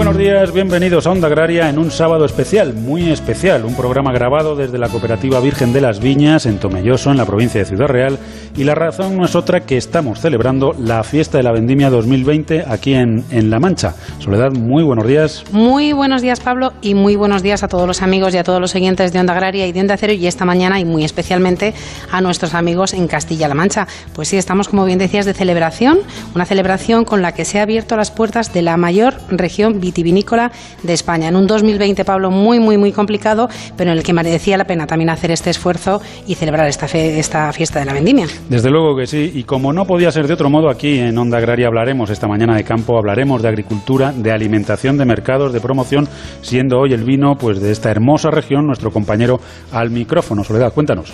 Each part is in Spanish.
Buenos días, bienvenidos a Onda Agraria en un sábado especial, muy especial, un programa grabado desde la Cooperativa Virgen de las Viñas en Tomelloso, en la provincia de Ciudad Real, y la razón no es otra que estamos celebrando la fiesta de la Vendimia 2020 aquí en, en La Mancha. Soledad, muy buenos días. Muy buenos días, Pablo, y muy buenos días a todos los amigos y a todos los oyentes de Onda Agraria y de Onda Cero, y esta mañana, y muy especialmente a nuestros amigos en Castilla-La Mancha. Pues sí, estamos, como bien decías, de celebración, una celebración con la que se ha abierto las puertas de la mayor región vitivinícola de España. En un 2020, Pablo, muy, muy, muy complicado, pero en el que merecía la pena también hacer este esfuerzo y celebrar esta, fe, esta fiesta de la vendimia. Desde luego que sí, y como no podía ser de otro modo, aquí en Onda Agraria hablaremos esta mañana de campo, hablaremos de agricultura, de alimentación, de mercados, de promoción, siendo hoy el vino pues de esta hermosa región nuestro compañero al micrófono. Soledad, cuéntanos.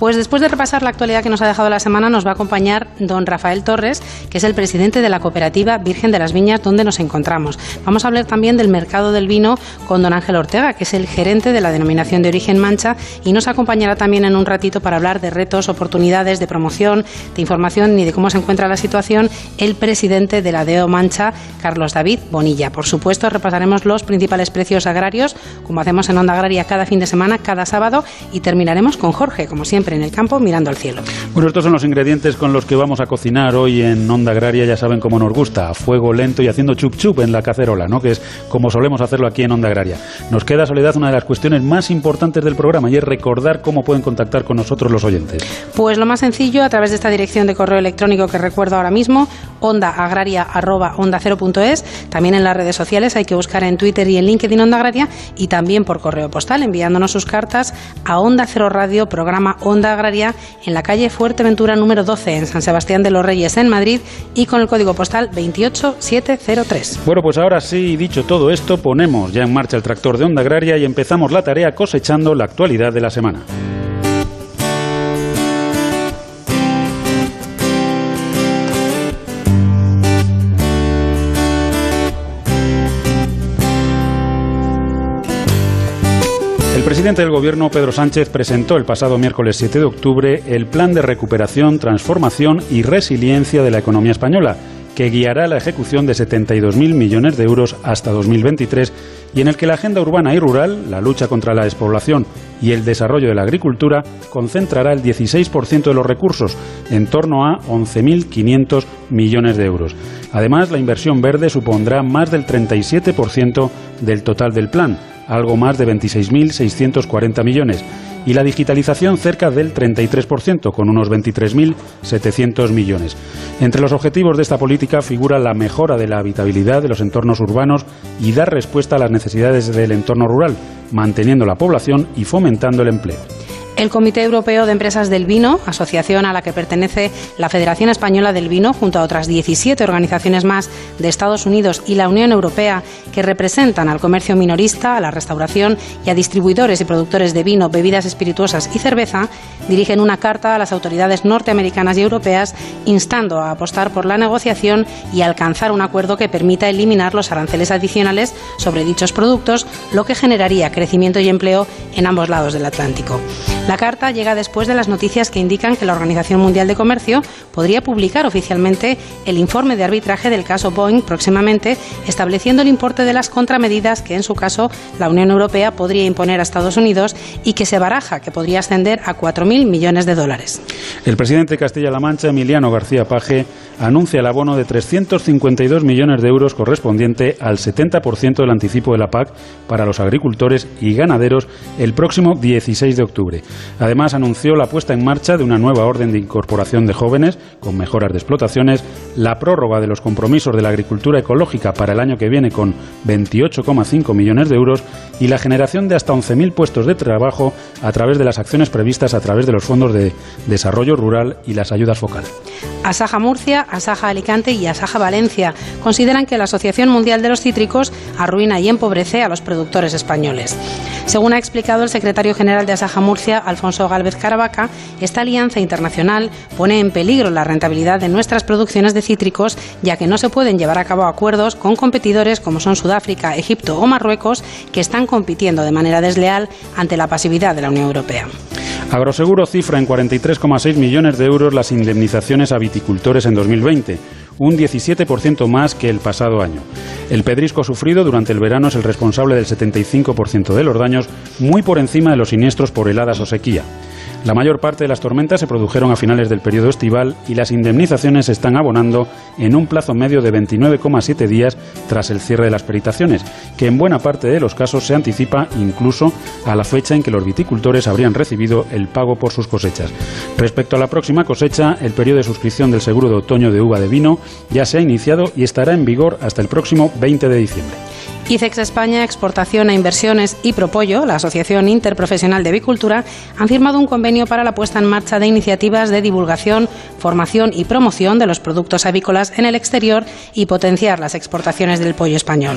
Pues después de repasar la actualidad que nos ha dejado la semana, nos va a acompañar don Rafael Torres, que es el presidente de la cooperativa Virgen de las Viñas, donde nos encontramos. Vamos a hablar también del mercado del vino con don Ángel Ortega, que es el gerente de la denominación de origen Mancha, y nos acompañará también en un ratito para hablar de retos, oportunidades, de promoción, de información y de cómo se encuentra la situación el presidente de la DEO Mancha, Carlos David Bonilla. Por supuesto, repasaremos los principales precios agrarios, como hacemos en Onda Agraria cada fin de semana, cada sábado, y terminaremos con Jorge, como siempre en el campo mirando al cielo. Bueno, estos son los ingredientes con los que vamos a cocinar hoy en Onda Agraria, ya saben cómo nos gusta, a fuego lento y haciendo chup chup en la cacerola, ¿no? Que es como solemos hacerlo aquí en Onda Agraria. Nos queda, Soledad, una de las cuestiones más importantes del programa y es recordar cómo pueden contactar con nosotros los oyentes. Pues lo más sencillo, a través de esta dirección de correo electrónico que recuerdo ahora mismo, ondaagraria.onda0.es, también en las redes sociales hay que buscar en Twitter y en LinkedIn Onda Agraria y también por correo postal enviándonos sus cartas a Onda Cero Radio, programa Onda Agraria, en la calle Fuerteventura número 12, en San Sebastián de los Reyes, en Madrid, y con el código postal 28703. Bueno, pues ahora sí, dicho todo esto, ponemos ya en marcha el tractor de Onda Agraria y empezamos la tarea cosechando la actualidad de la semana. El presidente del Gobierno, Pedro Sánchez, presentó el pasado miércoles 7 de octubre el Plan de Recuperación, Transformación y Resiliencia de la Economía Española, que guiará la ejecución de 72.000 millones de euros hasta 2023 y en el que la agenda urbana y rural, la lucha contra la despoblación y el desarrollo de la agricultura concentrará el 16% de los recursos, en torno a 11.500 millones de euros. Además, la inversión verde supondrá más del 37% del total del plan, algo más de 26.640 millones, y la digitalización cerca del 33%, con unos 23.700 millones. Entre los objetivos de esta política figura la mejora de la habitabilidad de los entornos urbanos y dar respuesta a las necesidades del entorno rural, manteniendo la población y fomentando el empleo. El Comité Europeo de Empresas del Vino, asociación a la que pertenece la Federación Española del Vino, junto a otras 17 organizaciones más de Estados Unidos y la Unión Europea, que representan al comercio minorista, a la restauración y a distribuidores y productores de vino, bebidas espirituosas y cerveza, dirigen una carta a las autoridades norteamericanas y europeas instando a apostar por la negociación y alcanzar un acuerdo que permita eliminar los aranceles adicionales sobre dichos productos, lo que generaría crecimiento y empleo en ambos lados del Atlántico. La carta llega después de las noticias que indican que la Organización Mundial de Comercio podría publicar oficialmente el informe de arbitraje del caso Boeing próximamente, estableciendo el importe de las contramedidas que, en su caso, la Unión Europea podría imponer a Estados Unidos y que se baraja que podría ascender a 4.000 millones de dólares. El presidente de Castilla-La Mancha, Emiliano García Paje, anuncia el abono de 352 millones de euros correspondiente al 70% del anticipo de la PAC para los agricultores y ganaderos el próximo 16 de octubre. Además, anunció la puesta en marcha de una nueva orden de incorporación de jóvenes con mejoras de explotaciones, la prórroga de los compromisos de la agricultura ecológica para el año que viene con 28,5 millones de euros y la generación de hasta 11.000 puestos de trabajo a través de las acciones previstas a través de los fondos de desarrollo rural y las ayudas focal. Asaja Murcia, Asaja Alicante y Asaja Valencia consideran que la Asociación Mundial de los Cítricos arruina y empobrece a los productores españoles. Según ha explicado el secretario general de Asaja Murcia, Alfonso Gálvez Caravaca, esta alianza internacional pone en peligro la rentabilidad de nuestras producciones de cítricos, ya que no se pueden llevar a cabo acuerdos con competidores como son Sudáfrica, Egipto o Marruecos, que están compitiendo de manera desleal ante la pasividad de la Unión Europea. Agroseguro cifra en 43,6 millones de euros las indemnizaciones a viticultores en 2020 un 17% más que el pasado año. El pedrisco sufrido durante el verano es el responsable del 75% de los daños, muy por encima de los siniestros por heladas o sequía. La mayor parte de las tormentas se produjeron a finales del periodo estival y las indemnizaciones se están abonando en un plazo medio de 29,7 días tras el cierre de las peritaciones, que en buena parte de los casos se anticipa incluso a la fecha en que los viticultores habrían recibido el pago por sus cosechas. Respecto a la próxima cosecha, el periodo de suscripción del seguro de otoño de uva de vino ya se ha iniciado y estará en vigor hasta el próximo 20 de diciembre. ICEX España, Exportación e Inversiones y Propollo, la Asociación Interprofesional de Avicultura, han firmado un convenio para la puesta en marcha de iniciativas de divulgación, formación y promoción de los productos avícolas en el exterior y potenciar las exportaciones del pollo español.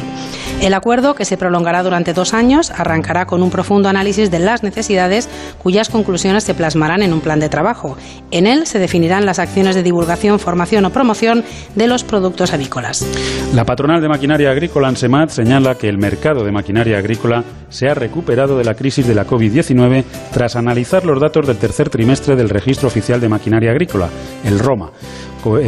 El acuerdo, que se prolongará durante dos años, arrancará con un profundo análisis de las necesidades cuyas conclusiones se plasmarán en un plan de trabajo. En él se definirán las acciones de divulgación, formación o promoción de los productos avícolas. La patronal de maquinaria agrícola ANSEMAT señala que el mercado de maquinaria agrícola se ha recuperado de la crisis de la COVID-19 tras analizar los datos del tercer trimestre del Registro Oficial de Maquinaria Agrícola, el ROMA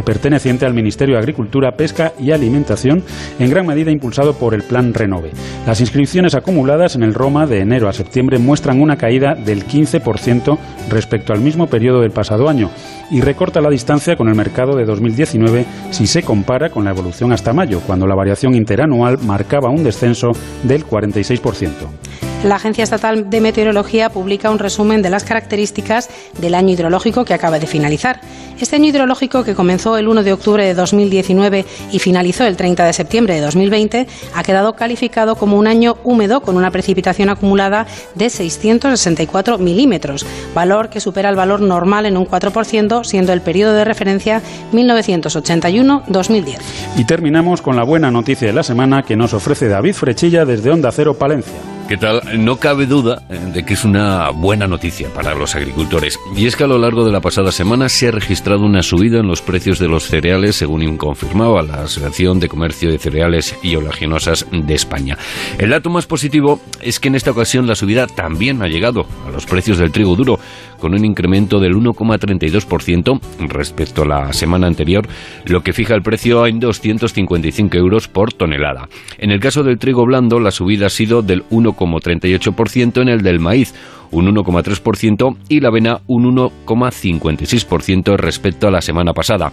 perteneciente al Ministerio de Agricultura, Pesca y Alimentación, en gran medida impulsado por el Plan Renove. Las inscripciones acumuladas en el Roma de enero a septiembre muestran una caída del 15% respecto al mismo periodo del pasado año y recorta la distancia con el mercado de 2019 si se compara con la evolución hasta mayo, cuando la variación interanual marcaba un descenso del 46% la Agencia Estatal de Meteorología publica un resumen de las características del año hidrológico que acaba de finalizar. Este año hidrológico, que comenzó el 1 de octubre de 2019 y finalizó el 30 de septiembre de 2020, ha quedado calificado como un año húmedo con una precipitación acumulada de 664 milímetros, valor que supera el valor normal en un 4%, siendo el periodo de referencia 1981-2010. Y terminamos con la buena noticia de la semana que nos ofrece David Frechilla desde Onda Cero Palencia. ¿Qué tal? No cabe duda eh, de que es una buena noticia para los agricultores. Y es que a lo largo de la pasada semana se ha registrado una subida en los precios de los cereales, según confirmaba la Asociación de Comercio de Cereales y Oleaginosas de España. El dato más positivo es que en esta ocasión la subida también ha llegado a los precios del trigo duro, con un incremento del 1,32% respecto a la semana anterior, lo que fija el precio en 255 euros por tonelada. En el caso del trigo blando, la subida ha sido del 1,38% en el del maíz, un 1,3% y la avena un 1,56% respecto a la semana pasada.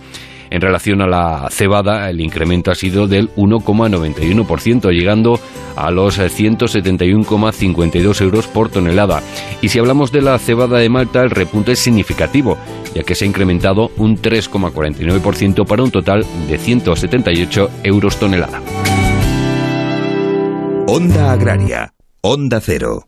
En relación a la cebada, el incremento ha sido del 1,91%, llegando a los 171,52 euros por tonelada. Y si hablamos de la cebada de Malta, el repunte es significativo, ya que se ha incrementado un 3,49% para un total de 178 euros tonelada. Onda Agraria, Onda Cero.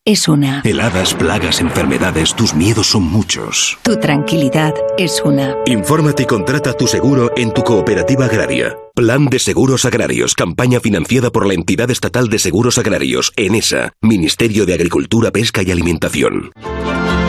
es una. Heladas, plagas, enfermedades, tus miedos son muchos. Tu tranquilidad es una. Infórmate y contrata tu seguro en tu cooperativa agraria. Plan de Seguros Agrarios, campaña financiada por la Entidad Estatal de Seguros Agrarios, ENESA, Ministerio de Agricultura, Pesca y Alimentación.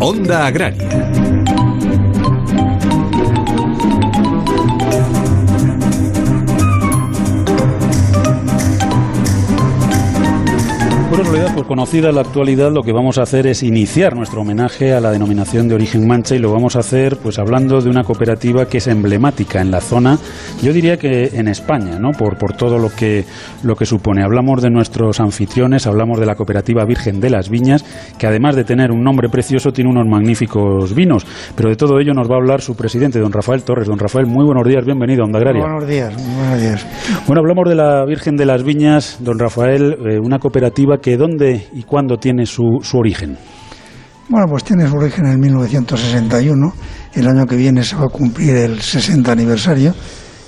Onda Agraria. Bueno, conocida la actualidad, lo que vamos a hacer es iniciar nuestro homenaje a la denominación de origen mancha y lo vamos a hacer pues hablando de una cooperativa que es emblemática en la zona, yo diría que en España, ¿no? Por, por todo lo que, lo que supone. Hablamos de nuestros anfitriones, hablamos de la cooperativa Virgen de las Viñas, que además de tener un nombre precioso, tiene unos magníficos vinos. Pero de todo ello nos va a hablar su presidente, don Rafael Torres. Don Rafael, muy buenos días, bienvenido a Onda Agraria. Buenos días, buenos días. Bueno, hablamos de la Virgen de las Viñas, don Rafael, eh, una cooperativa que dónde y cuándo tiene su, su origen. Bueno, pues tiene su origen en 1961. El año que viene se va a cumplir el 60 aniversario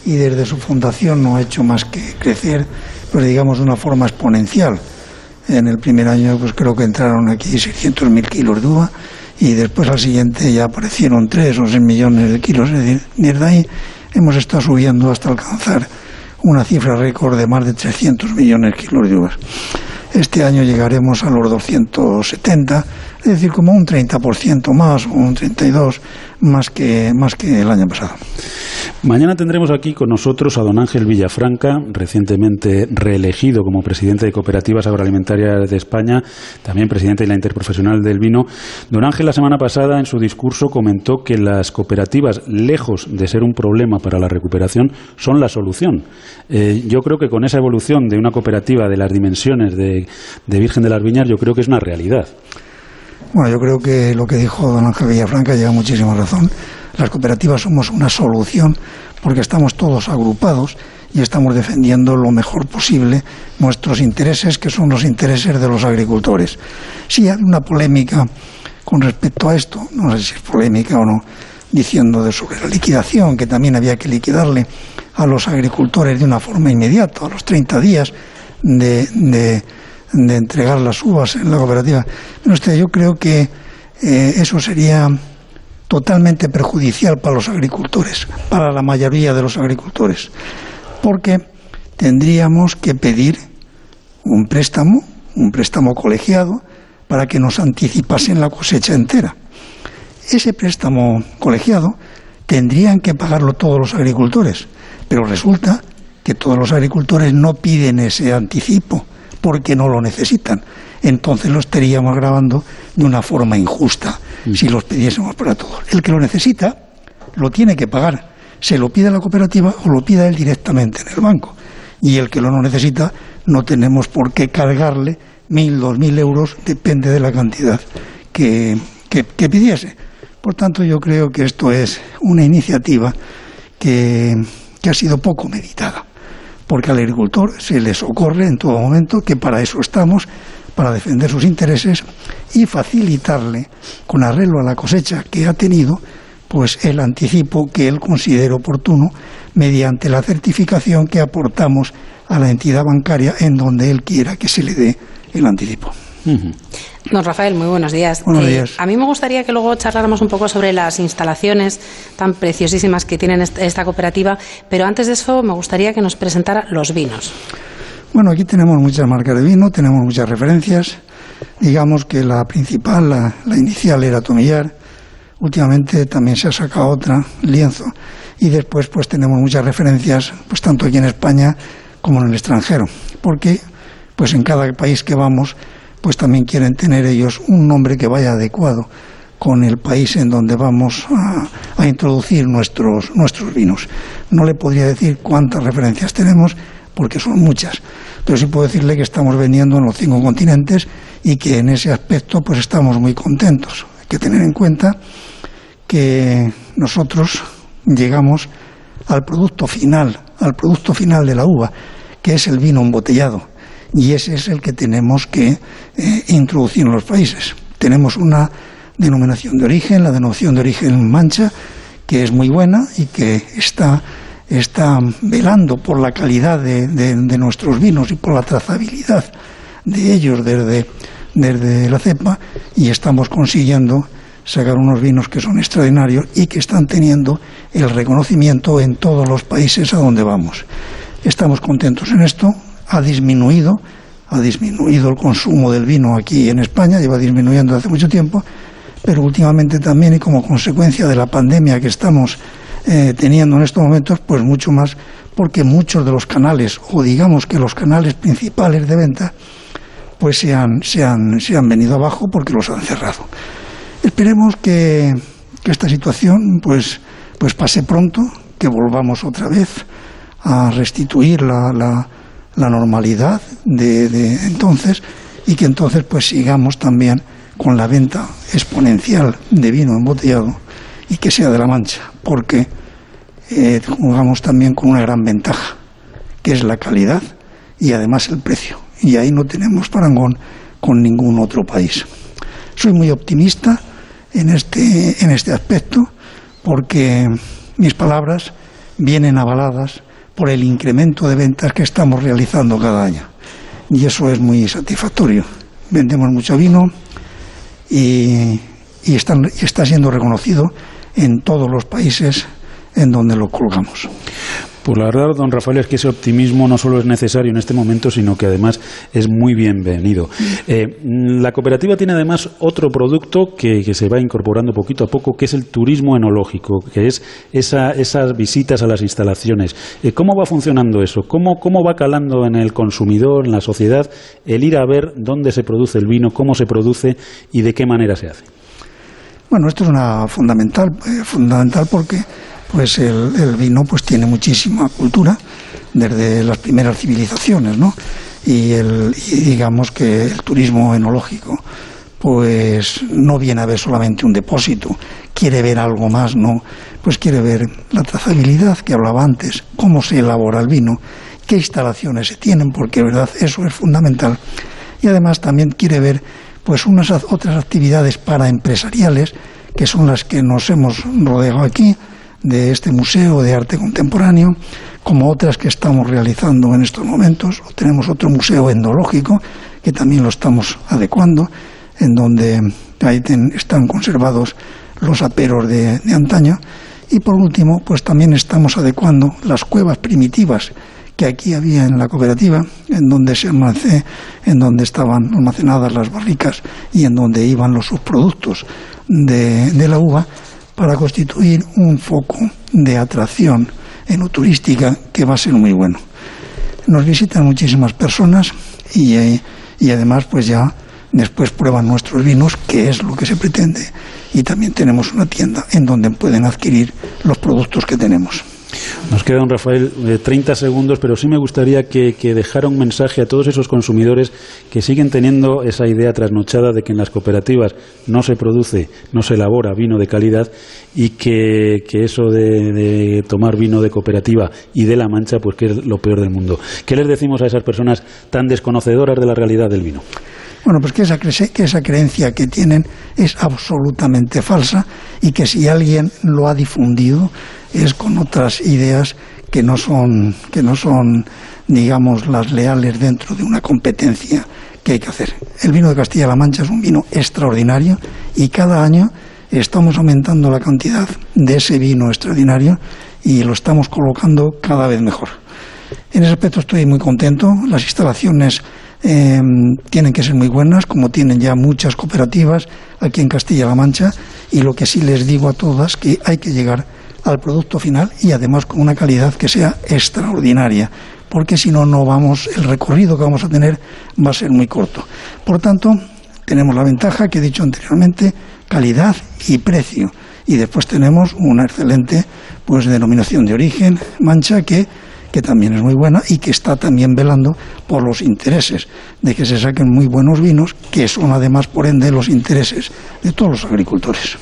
y desde su fundación no ha hecho más que crecer, pues digamos, de una forma exponencial. En el primer año, pues creo que entraron aquí 600.000 kilos de uva y después al siguiente ya aparecieron 3 o 6 millones de kilos. Es decir, desde ahí hemos estado subiendo hasta alcanzar una cifra récord de más de 300 millones de kilos de uvas. Este año llegaremos a los 270, es decir, como un 30% más o un 32% más que, más que el año pasado. Mañana tendremos aquí con nosotros a don Ángel Villafranca, recientemente reelegido como presidente de Cooperativas Agroalimentarias de España, también presidente de la Interprofesional del Vino. Don Ángel la semana pasada en su discurso comentó que las cooperativas, lejos de ser un problema para la recuperación, son la solución. Eh, yo creo que con esa evolución de una cooperativa de las dimensiones de, de Virgen de las Viñas, yo creo que es una realidad. Bueno, yo creo que lo que dijo don Ángel Villafranca lleva muchísima razón. Las cooperativas somos una solución porque estamos todos agrupados y estamos defendiendo lo mejor posible nuestros intereses, que son los intereses de los agricultores. Sí hay una polémica con respecto a esto, no sé si es polémica o no, diciendo de sobre la liquidación, que también había que liquidarle a los agricultores de una forma inmediata, a los 30 días de, de de entregar las uvas en la cooperativa. Pero usted, yo creo que eh, eso sería totalmente perjudicial para los agricultores, para la mayoría de los agricultores, porque tendríamos que pedir un préstamo, un préstamo colegiado, para que nos anticipasen la cosecha entera. Ese préstamo colegiado tendrían que pagarlo todos los agricultores, pero resulta que todos los agricultores no piden ese anticipo porque no lo necesitan. Entonces lo estaríamos grabando de una forma injusta si los pidiésemos para todos. El que lo necesita lo tiene que pagar. Se lo pide a la cooperativa o lo pida él directamente en el banco. Y el que lo no necesita no tenemos por qué cargarle mil, dos mil euros, depende de la cantidad que, que, que pidiese. Por tanto, yo creo que esto es una iniciativa que, que ha sido poco meditada porque al agricultor se le ocurre en todo momento que para eso estamos, para defender sus intereses y facilitarle, con arreglo a la cosecha que ha tenido, pues el anticipo que él considere oportuno mediante la certificación que aportamos a la entidad bancaria en donde él quiera que se le dé el anticipo. Don Rafael, muy buenos días. Buenos días. a mí me gustaría que luego charláramos un poco sobre las instalaciones tan preciosísimas que tiene esta cooperativa, pero antes de eso me gustaría que nos presentara los vinos. Bueno, aquí tenemos muchas marcas de vino, tenemos muchas referencias. Digamos que la principal, la, la inicial era Tomillar. Últimamente también se ha sacado otra, Lienzo. Y después pues tenemos muchas referencias, pues tanto aquí en España como en el extranjero. Porque pues en cada país que vamos pues también quieren tener ellos un nombre que vaya adecuado con el país en donde vamos a, a, introducir nuestros, nuestros vinos. No le podría decir cuántas referencias tenemos, porque son muchas, pero sí puedo decirle que estamos vendiendo en los cinco continentes y que en ese aspecto pues estamos muy contentos. Hay que tener en cuenta que nosotros llegamos al producto final, al producto final de la uva, que es el vino embotellado y ese es el que tenemos que eh, introducir en los países. Tenemos una denominación de origen, la denominación de origen mancha, que es muy buena y que está, está velando por la calidad de, de, nuestros vinos y por la trazabilidad de ellos desde, desde la cepa y estamos consiguiendo sacar unos vinos que son extraordinarios y que están teniendo el reconocimiento en todos los países a donde vamos. Estamos contentos en esto, ha disminuido, ha disminuido el consumo del vino aquí en España, lleva disminuyendo hace mucho tiempo, pero últimamente también y como consecuencia de la pandemia que estamos eh, teniendo en estos momentos, pues mucho más, porque muchos de los canales, o digamos que los canales principales de venta, pues se han, se han, se han venido abajo porque los han cerrado. Esperemos que, esta situación pues, pues pase pronto, que volvamos otra vez a restituir la, la, normalidad de, de, entonces y que entonces pues sigamos también con la venta exponencial de vino embotellado y que sea de la mancha, porque eh, jugamos también con una gran ventaja, que es la calidad y además el precio y ahí no tenemos parangón con ningún otro país. Soy muy optimista en este, en este aspecto porque mis palabras vienen avaladas por el incremento de ventas que estamos realizando cada año. Y eso es muy satisfactorio. Vendemos mucho vino y, está siendo reconocido en todos los países en donde lo colgamos. Pues la verdad, don Rafael, es que ese optimismo no solo es necesario en este momento, sino que además es muy bienvenido. Eh, la cooperativa tiene además otro producto que, se va incorporando poquito a poco, que es el turismo enológico, que es esas visitas a las instalaciones. Eh, ¿Cómo va funcionando eso? ¿Cómo, ¿Cómo va calando en el consumidor, en la sociedad, el ir a ver dónde se produce el vino, cómo se produce y de qué manera se hace? Bueno, esto es una fundamental, eh, fundamental porque pues el, vino pues tiene muchísima cultura desde las primeras civilizaciones, ¿no? Y, el, digamos que el turismo enológico pues no viene a ver solamente un depósito, quiere ver algo más, ¿no? Pues quiere ver la trazabilidad que hablaba antes, cómo se elabora el vino, qué instalaciones se tienen, porque verdad eso es fundamental. Y además también quiere ver pues unas otras actividades para empresariales que son las que nos hemos rodeado aquí, de este Museo de Arte Contemporáneo, como otras que estamos realizando en estos momentos. Tenemos otro museo endológico que también lo estamos adecuando, en donde ahí están conservados los aperos de, antaño. Y por último, pues también estamos adecuando las cuevas primitivas que aquí había en la cooperativa, en donde se en donde estaban almacenadas las barricas y en donde iban los subproductos de la uva, para constituir un foco de atracción enoturística que va a ser muy bueno. Nos visitan muchísimas personas y, eh, y además pues ya después prueban nuestros vinos, que es lo que se pretende, y también tenemos una tienda en donde pueden adquirir los productos que tenemos. Nos queda, un Rafael, 30 eh, segundos, pero sí me gustaría que, dejara un mensaje a todos esos consumidores que siguen teniendo esa idea trasnochada de que en las cooperativas no se produce, no se elabora vino de calidad y que, eso de, tomar vino de cooperativa y de la mancha, pues que es lo peor del mundo. ¿Qué les decimos a esas personas tan desconocedoras de la realidad del vino? Bueno, pues que esa, que esa creencia que tienen es absolutamente falsa y que si alguien lo ha difundido es con otras ideas que no son, que no son digamos, las leales dentro de una competencia que hay que hacer. El vino de Castilla-La Mancha es un vino extraordinario y cada año estamos aumentando la cantidad de ese vino extraordinario y lo estamos colocando cada vez mejor. En ese aspecto estoy muy contento. Las instalaciones Em, tienen que ser muy buenas, como tienen ya muchas cooperativas aquí en Castilla-La Mancha, y lo que sí les digo a todas que hay que llegar al producto final y además con una calidad que sea extraordinaria, porque si no, no vamos, el recorrido que vamos a tener va a ser muy corto. Por tanto, tenemos la ventaja que he dicho anteriormente, calidad y precio. Y después tenemos una excelente pues denominación de origen, mancha, que que también es muy buena y que está también velando por los intereses de que se saquen muy buenos vinos, que son además, por ende, los intereses de todos los agricultores.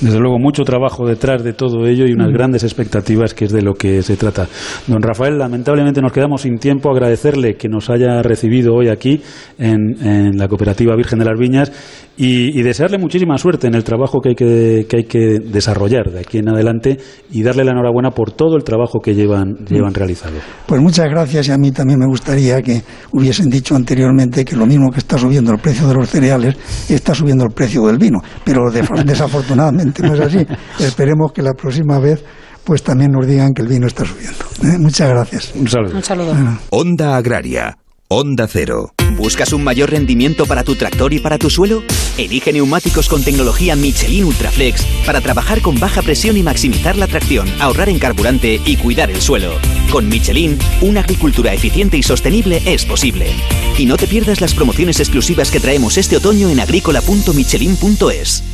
Desde luego, mucho trabajo detrás de todo ello y unas mm. grandes expectativas, que es de lo que se trata. Don Rafael, lamentablemente nos quedamos sin tiempo. Agradecerle que nos haya recibido hoy aquí en, en la Cooperativa Virgen de las Viñas y, desearle muchísima suerte en el trabajo que hay que, que hay que desarrollar de aquí en adelante y darle la enhorabuena por todo el trabajo que llevan, llevan mm. realizado. Pues muchas gracias y a mí también me gustaría que hubiesen dicho anteriormente que lo mismo que está subiendo el precio de los cereales está subiendo el precio del vino, pero desafortunadamente no es así. Esperemos que la próxima vez pues también nos digan que el vino está subiendo. ¿eh? Muchas gracias. Un saludo. Un saludo. Onda Agraria, Onda Cero. ¿Buscas un mayor rendimiento para tu tractor y para tu suelo? Elige neumáticos con tecnología Michelin Ultraflex para trabajar con baja presión y maximizar la tracción, ahorrar en carburante y cuidar el suelo. Con Michelin, una agricultura eficiente y sostenible es posible. Y no te pierdas las promociones exclusivas que traemos este otoño en agrícola.michelin.es.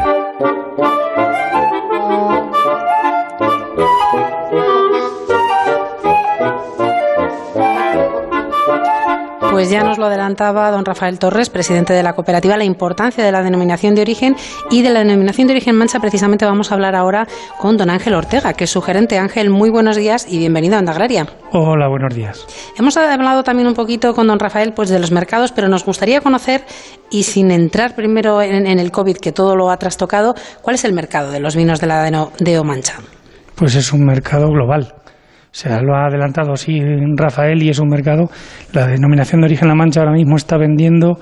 Pues ya nos lo adelantaba don Rafael Torres, presidente de la cooperativa, la importancia de la denominación de origen y de la denominación de origen mancha. Precisamente vamos a hablar ahora con don Ángel Ortega, que es su gerente. Ángel, muy buenos días y bienvenido a Onda Agraria. Hola, buenos días. Hemos hablado también un poquito con don Rafael pues, de los mercados, pero nos gustaría conocer, y sin entrar primero en, el COVID, que todo lo ha trastocado, ¿cuál es el mercado de los vinos de la Deo Mancha? Pues es un mercado global. O sea, lo ha adelantado así Rafael y es un mercado. La denominación de origen La Mancha ahora mismo está vendiendo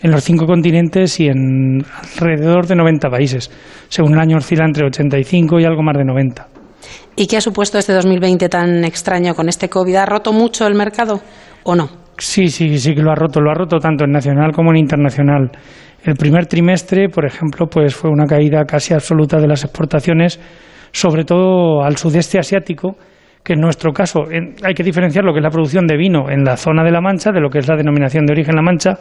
en los cinco continentes y en alrededor de 90 países. Según el año oscila entre 85 y algo más de 90. ¿Y qué ha supuesto este 2020 tan extraño con este COVID? ¿Ha roto mucho el mercado o no? Sí, sí, sí que lo ha roto. Lo ha roto tanto en nacional como en internacional. El primer trimestre, por ejemplo, pues fue una caída casi absoluta de las exportaciones, sobre todo al sudeste asiático que en nuestro caso hay que diferenciar lo que es la producción de vino en la zona de La Mancha de lo que es la denominación de origen La Mancha.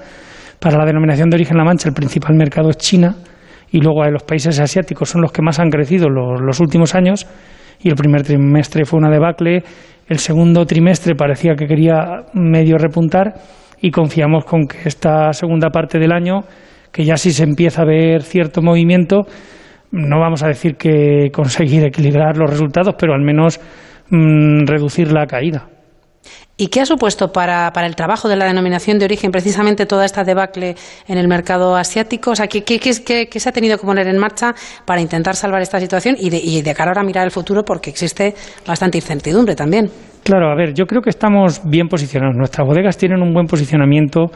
Para la denominación de origen La Mancha el principal mercado es China y luego los países asiáticos son los que más han crecido los, los últimos años y el primer trimestre fue una debacle, el segundo trimestre parecía que quería medio repuntar y confiamos con que esta segunda parte del año, que ya sí se empieza a ver cierto movimiento, no vamos a decir que conseguir equilibrar los resultados, pero al menos Mm, reducir la caída. ¿Y qué ha supuesto para, para, el trabajo de la denominación de origen precisamente toda esta debacle en el mercado asiático? O sea, ¿qué, qué, qué, se ha tenido que poner en marcha para intentar salvar esta situación y de, y de cara ahora a mirar el futuro porque existe bastante incertidumbre también? Claro, a ver, yo creo que estamos bien posicionados. Nuestras bodegas tienen un buen posicionamiento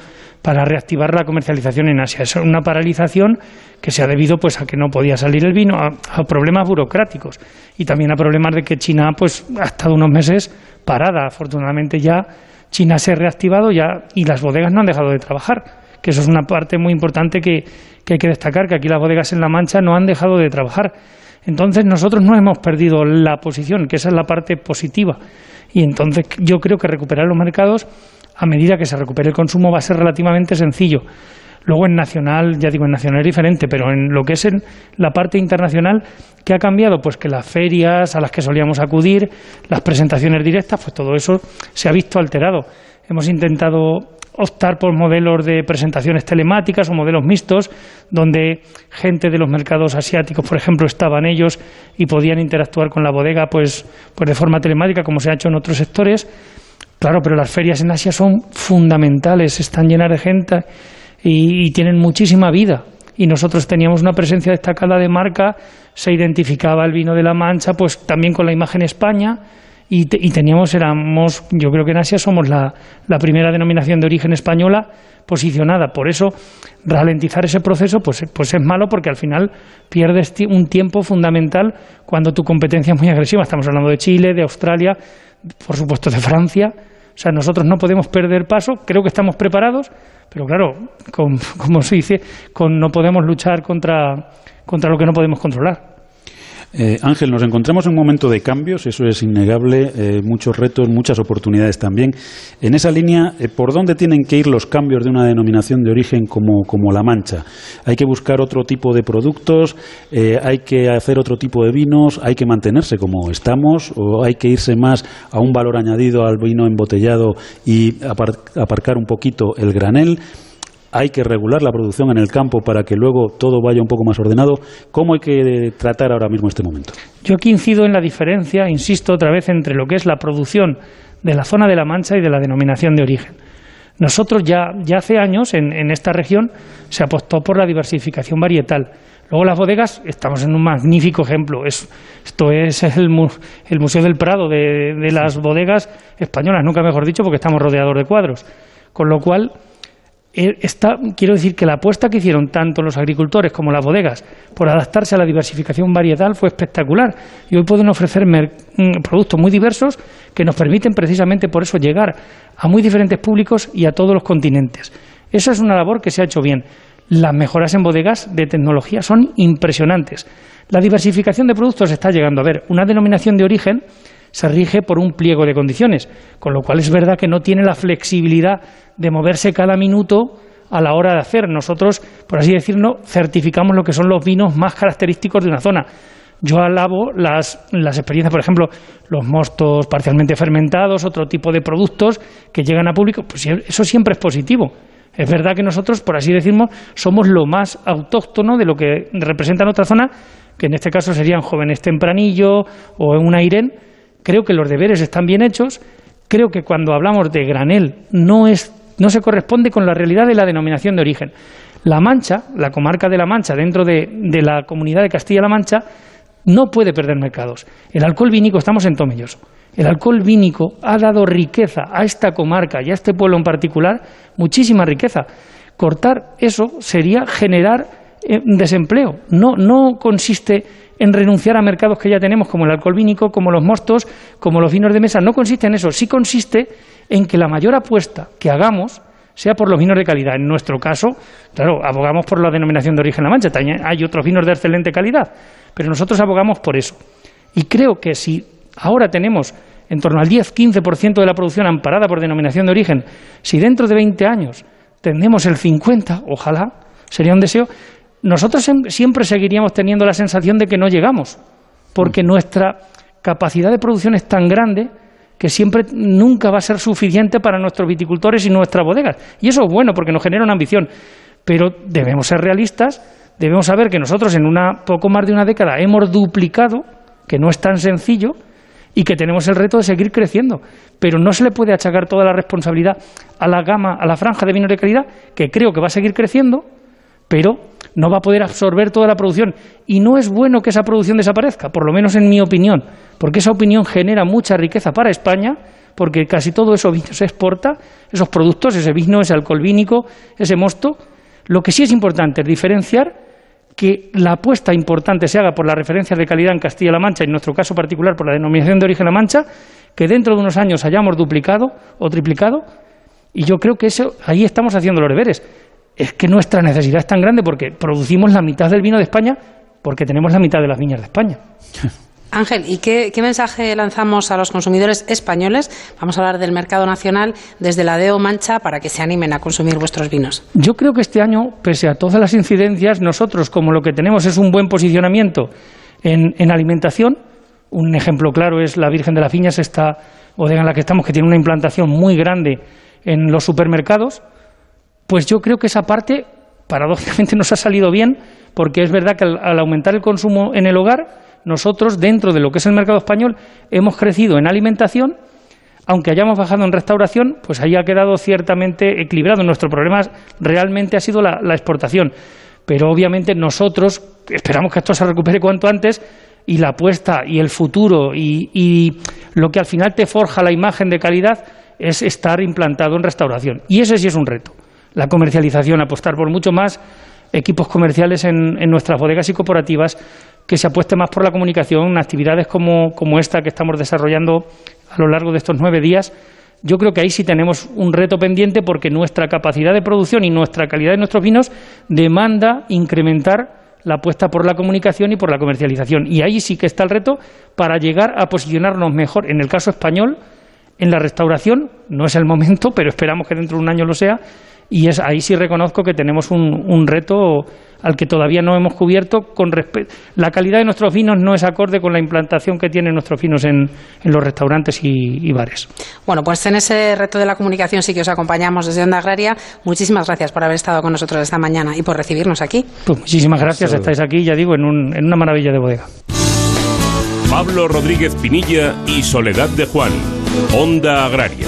para reactivar la comercialización en Asia. Es una paralización que se ha debido pues a que no podía salir el vino, a, problemas burocráticos y también a problemas de que China pues ha estado unos meses parada. Afortunadamente ya China se ha reactivado ya y las bodegas no han dejado de trabajar, que eso es una parte muy importante que, que hay que destacar, que aquí las bodegas en La Mancha no han dejado de trabajar. Entonces nosotros no hemos perdido la posición, que esa es la parte positiva. Y entonces yo creo que recuperar los mercados, a medida que se recupere el consumo, va a ser relativamente sencillo. Luego en nacional, ya digo, en nacional es diferente, pero en lo que es en la parte internacional, ¿qué ha cambiado? Pues que las ferias a las que solíamos acudir, las presentaciones directas, pues todo eso se ha visto alterado. Hemos intentado optar por modelos de presentaciones telemáticas o modelos mixtos, donde gente de los mercados asiáticos, por ejemplo, estaban ellos y podían interactuar con la bodega pues, pues de forma telemática, como se ha hecho en otros sectores. Claro, pero las ferias en Asia son fundamentales, están llenas de gente y, tienen muchísima vida. Y nosotros teníamos una presencia destacada de marca, se identificaba el vino de la Mancha, pues también con la imagen España y, teníamos, éramos, yo creo que en Asia somos la, la, primera denominación de origen española posicionada. Por eso, ralentizar ese proceso pues, pues es malo porque al final pierdes un tiempo fundamental cuando tu competencia es muy agresiva. Estamos hablando de Chile, de Australia, por supuesto de Francia. O sea, nosotros no podemos perder paso, creo que estamos preparados, pero claro, como se dice, con, no podemos luchar contra, contra lo que no podemos controlar. Eh, Ángel, nos encontramos en un momento de cambios, eso es innegable, eh, muchos retos, muchas oportunidades también. En esa línea, eh, ¿por dónde tienen que ir los cambios de una denominación de origen como, como La Mancha? ¿Hay que buscar otro tipo de productos? ¿Hay que hacer otro tipo de vinos? ¿Hay que mantenerse como estamos? ¿O hay que irse más a un valor añadido al vino embotellado y aparcar un poquito el granel? Hay que regular la producción en el campo para que luego todo vaya un poco más ordenado. ¿Cómo hay que tratar ahora mismo este momento? Yo aquí incido en la diferencia, insisto otra vez, entre lo que es la producción de la zona de la Mancha y de la denominación de origen. Nosotros ya, ya hace años en, esta región se apostó por la diversificación varietal. Luego las bodegas, estamos en un magnífico ejemplo. esto es el, Museo del Prado de, de las bodegas españolas, nunca mejor dicho, porque estamos rodeados de cuadros. Con lo cual, eh, quiero decir que la apuesta que hicieron tanto los agricultores como las bodegas por adaptarse a la diversificación varietal fue espectacular y hoy pueden ofrecer mm, productos muy diversos que nos permiten precisamente por eso llegar a muy diferentes públicos y a todos los continentes. Esa es una labor que se ha hecho bien. Las mejoras en bodegas de tecnología son impresionantes. La diversificación de productos está llegando. A ver, una denominación de origen se rige por un pliego de condiciones, con lo cual es verdad que no tiene la flexibilidad de moverse cada minuto a la hora de hacer. Nosotros, por así decirlo, certificamos lo que son los vinos más característicos de una zona. Yo alabo las, las experiencias, por ejemplo, los mostos parcialmente fermentados, otro tipo de productos que llegan a público, pues eso siempre es positivo. Es verdad que nosotros, por así decirlo, somos lo más autóctono de lo que representa en otra zona, que en este caso serían jóvenes tempranillo o en un airen, creo que los deberes están bien hechos, creo que cuando hablamos de granel no, es, no se corresponde con la realidad de la denominación de origen. La Mancha, la comarca de La Mancha, dentro de, de la comunidad de Castilla-La Mancha, no puede perder mercados. El alcohol vínico, estamos en Tomelloso, el alcohol vínico ha dado riqueza a esta comarca y a este pueblo en particular, muchísima riqueza. Cortar eso sería generar eh, desempleo. No, no consiste en renunciar a mercados que ya tenemos, como el alcohol vínico, como los mostos, como los vinos de mesa. No consiste en eso, sí consiste en que la mayor apuesta que hagamos sea por los vinos de calidad. En nuestro caso, claro, abogamos por la denominación de origen La Mancha, hay otros vinos de excelente calidad, pero nosotros abogamos por eso. Y creo que si ahora tenemos en torno al 10-15% de la producción amparada por denominación de origen, si dentro de 20 años tenemos el 50, ojalá, sería un deseo, nosotros siempre seguiríamos teniendo la sensación de que no llegamos, porque mm. nuestra capacidad de producción es tan grande que siempre nunca va a ser suficiente para nuestros viticultores y nuestras bodegas. Y eso es bueno porque nos genera una ambición, pero debemos ser realistas, debemos saber que nosotros en una poco más de una década hemos duplicado, que no es tan sencillo, y que tenemos el reto de seguir creciendo. Pero no se le puede achacar toda la responsabilidad a la gama, a la franja de vinos de calidad, que creo que va a seguir creciendo, pero no va a poder absorber toda la producción. Y no es bueno que esa producción desaparezca, por lo menos en mi opinión, porque esa opinión genera mucha riqueza para España, porque casi todo eso vino se exporta, esos productos, ese vino, ese alcohol vínico, ese mosto. Lo que sí es importante es diferenciar que la apuesta importante se haga por las referencias de calidad en Castilla-La Mancha, y en nuestro caso particular por la denominación de origen La Mancha, que dentro de unos años hayamos duplicado o triplicado, y yo creo que eso, ahí estamos haciendo los deberes es que nuestra necesidad es tan grande porque producimos la mitad del vino de España porque tenemos la mitad de las viñas de España. Ángel, ¿y qué, mensaje lanzamos a los consumidores españoles? Vamos a hablar del mercado nacional desde la DEO Mancha para que se animen a consumir vuestros vinos. Yo creo que este año, pese a todas las incidencias, nosotros, como lo que tenemos es un buen posicionamiento en, en alimentación, un ejemplo claro es la Virgen de las Viñas, esta bodega en la que estamos, que tiene una implantación muy grande en los supermercados pues yo creo que esa parte, paradójicamente, nos ha salido bien, porque es verdad que al, aumentar el consumo en el hogar, nosotros, dentro de lo que es el mercado español, hemos crecido en alimentación, aunque hayamos bajado en restauración, pues ahí ha quedado ciertamente equilibrado. Nuestro problema realmente ha sido la, exportación. Pero obviamente nosotros esperamos que esto se recupere cuanto antes y la apuesta y el futuro y, y, lo que al final te forja la imagen de calidad es estar implantado en restauración. Y ese sí es un reto la comercialización, apostar por mucho más equipos comerciales en, nuestras bodegas y cooperativas, que se apueste más por la comunicación, actividades como, esta que estamos desarrollando a lo largo de estos nueve días, yo creo que ahí sí tenemos un reto pendiente porque nuestra capacidad de producción y nuestra calidad de nuestros vinos demanda incrementar la apuesta por la comunicación y por la comercialización. Y ahí sí que está el reto para llegar a posicionarnos mejor. En el caso español, en la restauración, no es el momento, pero esperamos que dentro de un año lo sea, y es ahí sí reconozco que tenemos un, reto al que todavía no hemos cubierto con la calidad de nuestros vinos no es acorde con la implantación que tienen nuestros vinos en, los restaurantes y, bares. Bueno, pues en ese reto de la comunicación sí que os acompañamos desde Onda Agraria. Muchísimas gracias por haber estado con nosotros esta mañana y por recibirnos aquí. Pues muchísimas gracias, estáis aquí, ya digo, en, en una maravilla de bodega. Pablo Rodríguez Pinilla y Soledad de Juan, Onda Agraria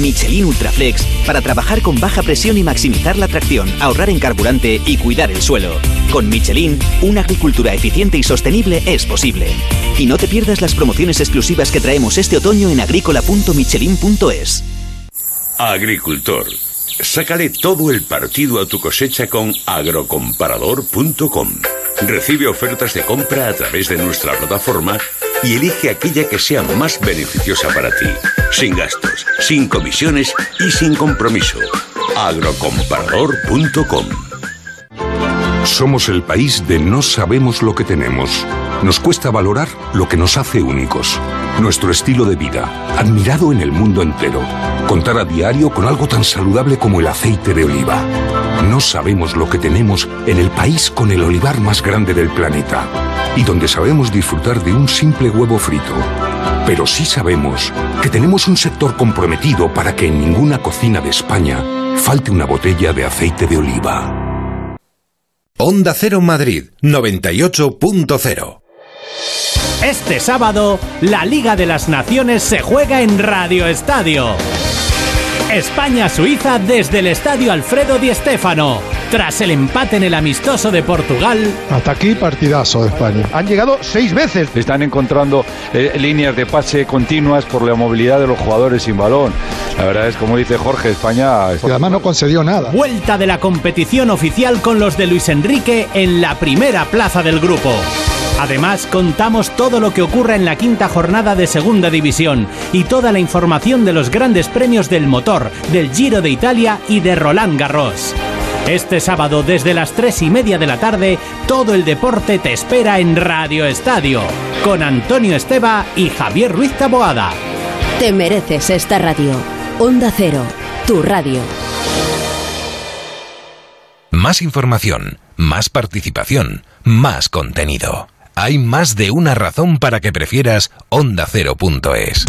Michelin Ultraflex para trabajar con baja presión y maximizar la tracción, ahorrar en carburante y cuidar el suelo. Con Michelin, una agricultura eficiente y sostenible es posible. Y no te pierdas las promociones exclusivas que traemos este otoño en agrícola.michelin.es. Agricultor, sácale todo el partido a tu cosecha con agrocomparador.com. Recibe ofertas de compra a través de nuestra plataforma y elige aquella que sea más beneficiosa para ti, sin gastos, sin comisiones y sin compromiso. agrocomparador.com Somos el país de no sabemos lo que tenemos. Nos cuesta valorar lo que nos hace únicos. Nuestro estilo de vida, admirado en el mundo entero. Contar a diario con algo tan saludable como el aceite de oliva. No sabemos lo que tenemos en el país con el olivar más grande del planeta y donde sabemos disfrutar de un simple huevo frito. Pero sí sabemos que tenemos un sector comprometido para que en ninguna cocina de España falte una botella de aceite de oliva. Onda Cero Madrid 98.0 Este sábado, la Liga de las Naciones se juega en Radio Estadio. España-Suiza desde el Estadio Alfredo Di Stéfano. Tras el empate en el amistoso de Portugal. Hasta aquí partidazo de España. Han llegado seis veces. Están encontrando eh, líneas de pase continuas por la movilidad de los jugadores sin balón. La verdad es, como dice Jorge, España... Y además no concedió nada. Vuelta de la competición oficial con los de Luis Enrique en la primera plaza del grupo. Además, contamos todo lo que ocurre en la quinta jornada de Segunda División y toda la información de los grandes premios del motor, del Giro de Italia y de Roland Garros. Este sábado desde las tres y media de la tarde, todo el deporte te espera en Radio Estadio, con Antonio Esteba y Javier Ruiz Taboada. Te mereces esta radio. Onda Cero, tu radio. Más información, más participación, más contenido hay más de una razón para que prefieras OndaCero.es.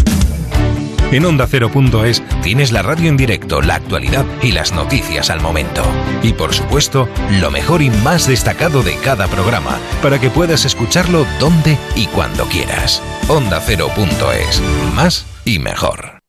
En OndaCero.es tienes la radio en directo, la actualidad y las noticias al momento. Y por supuesto, lo mejor y más destacado de cada programa, para que puedas escucharlo donde y cuando quieras. OndaCero.es. Más y mejor.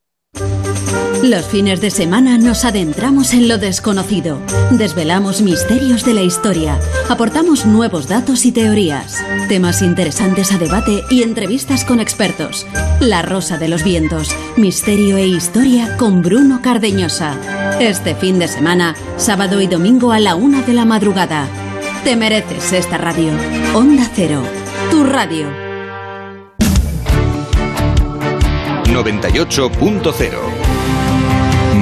Los fines de semana nos adentramos en lo desconocido, desvelamos misterios de la historia, aportamos nuevos datos y teorías, temas interesantes a debate y entrevistas con expertos. La Rosa de los Vientos, misterio e historia con Bruno Cardeñosa. Este fin de semana, sábado y domingo a la una de la madrugada. Te mereces esta radio. Onda Cero, tu radio. 98.0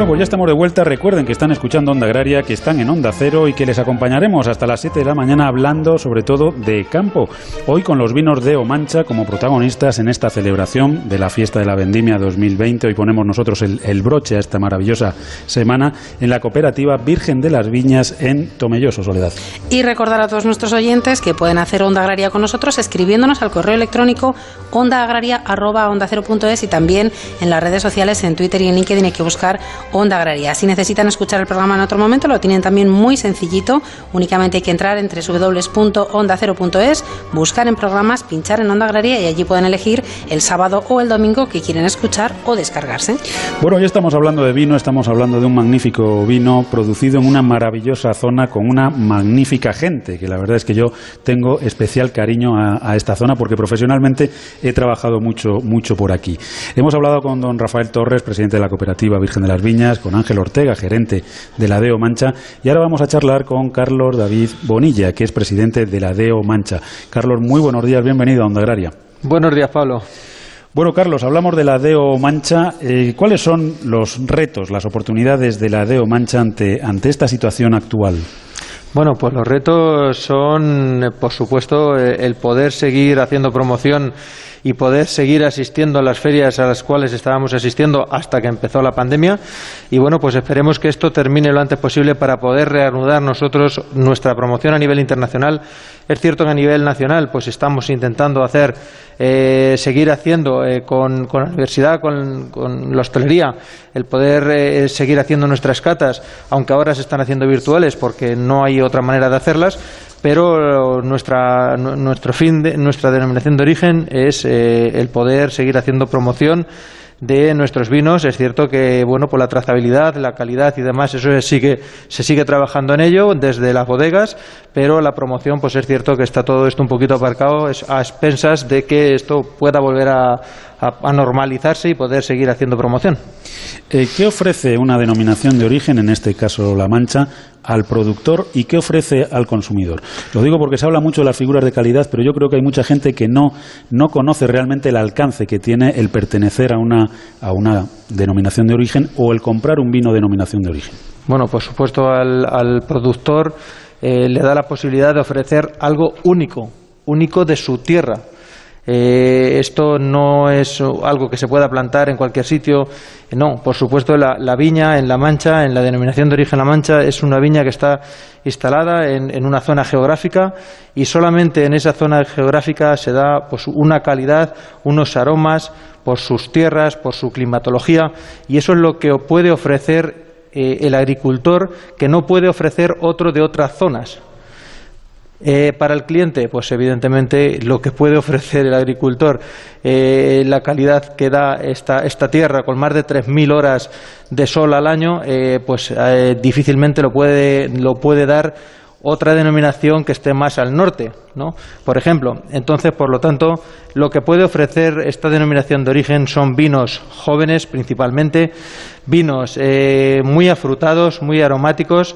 Bueno, pues ya estamos de vuelta. Recuerden que están escuchando Onda Agraria, que están en Onda Cero y que les acompañaremos hasta las 7 de la mañana hablando sobre todo de campo. Hoy con los vinos de Omancha como protagonistas en esta celebración de la fiesta de la vendimia 2020. Hoy ponemos nosotros el, broche a esta maravillosa semana en la cooperativa Virgen de las Viñas en Tomelloso, Soledad. Y recordar a todos nuestros oyentes que pueden hacer Onda Agraria con nosotros escribiéndonos al correo electrónico ondaagraria.es y también en las redes sociales, en Twitter y en LinkedIn hay que buscar Onda Agraria. Si necesitan escuchar el programa en otro momento, lo tienen también muy sencillito. Únicamente hay que entrar en www.ondacero.es, buscar en programas, pinchar en Onda Agraria y allí pueden elegir el sábado o el domingo que quieren escuchar o descargarse. Bueno, ya estamos hablando de vino, estamos hablando de un magnífico vino producido en una maravillosa zona con una magnífica gente, que la verdad es que yo tengo especial cariño a, a esta zona porque profesionalmente he trabajado mucho, mucho por aquí. Hemos hablado con don Rafael Torres, presidente de la cooperativa Virgen de las Viñas, con Ángel Ortega, gerente de la DEO Mancha, y ahora vamos a charlar con Carlos David Bonilla, que es presidente de la DEO Mancha. Carlos, muy buenos días, bienvenido a Onda Agraria. Buenos días, Pablo. Bueno, Carlos, hablamos de la DEO Mancha. Eh, ¿Cuáles son los retos, las oportunidades de la DEO Mancha ante, ante esta situación actual? Bueno, pues los retos son, eh, por supuesto, eh, el poder seguir haciendo promoción y poder seguir asistiendo a las ferias a las cuales estábamos asistiendo hasta que empezó la pandemia. Y bueno, pues esperemos que esto termine lo antes posible para poder reanudar nosotros nuestra promoción a nivel internacional. Es cierto que a nivel nacional, pues estamos intentando hacer, eh, seguir haciendo eh, con, la universidad, con, con, la hostelería, el poder eh, seguir haciendo nuestras catas, aunque ahora se están haciendo virtuales porque no hay otra manera de hacerlas pero nuestra, nuestro fin, de, nuestra denominación de origen es eh, el poder seguir haciendo promoción de nuestros vinos. Es cierto que, bueno, por la trazabilidad, la calidad y demás, eso se sigue, se sigue trabajando en ello desde las bodegas, pero la promoción, pues es cierto que está todo esto un poquito aparcado a expensas de que esto pueda volver a, a, a normalizarse y poder seguir haciendo promoción. Eh, ¿Qué ofrece una denominación de origen, en este caso La Mancha, al productor y qué ofrece al consumidor? Lo digo porque se habla mucho de las figuras de calidad, pero yo creo que hay mucha gente que no, no conoce realmente el alcance que tiene el pertenecer a una, a una denominación de origen o el comprar un vino denominación de origen. Bueno, por supuesto, al, al productor eh, le da la posibilidad de ofrecer algo único, único de su tierra. Eh, esto no es algo que se pueda plantar en cualquier sitio. No, por supuesto, la, viña en La Mancha, en la denominación de origen La Mancha, es una viña que está instalada en, en, una zona geográfica y solamente en esa zona geográfica se da pues, una calidad, unos aromas por sus tierras, por su climatología y eso es lo que puede ofrecer eh, el agricultor que no puede ofrecer otro de otras zonas. Eh, para el cliente, pues evidentemente lo que puede ofrecer el agricultor, eh, la calidad que da esta, tierra con más de 3.000 horas de sol al año, eh, pues difícilmente lo puede, lo puede dar otra denominación que esté más al norte, ¿no? Por ejemplo, entonces, por lo tanto, lo que puede ofrecer esta denominación de origen son vinos jóvenes, principalmente, vinos muy afrutados, muy aromáticos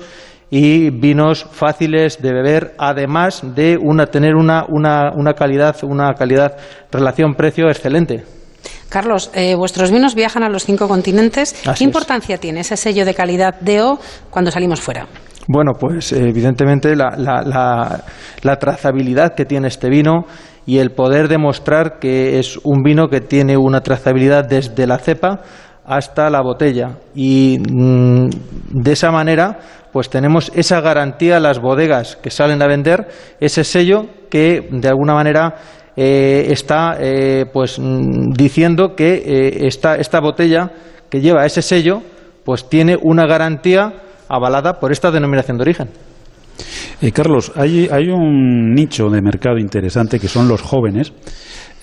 y vinos fáciles de beber, además de una, tener una, una, una calidad, una calidad relación-precio excelente. Carlos, eh, vuestros vinos viajan a los cinco continentes. Así ¿Qué importancia es. tiene ese sello de calidad DO cuando salimos fuera? Bueno, pues evidentemente la, la, la, la, trazabilidad que tiene este vino y el poder demostrar que es un vino que tiene una trazabilidad desde la cepa hasta la botella. Y mmm, de esa manera, pues tenemos esa garantía las bodegas que salen a vender, ese sello que de alguna manera eh, está eh, pues diciendo que eh, esta, esta botella que lleva ese sello, pues tiene una garantía avalada por esta denominación de origen. Eh, Carlos, hay, hay, un nicho de mercado interesante que son los jóvenes.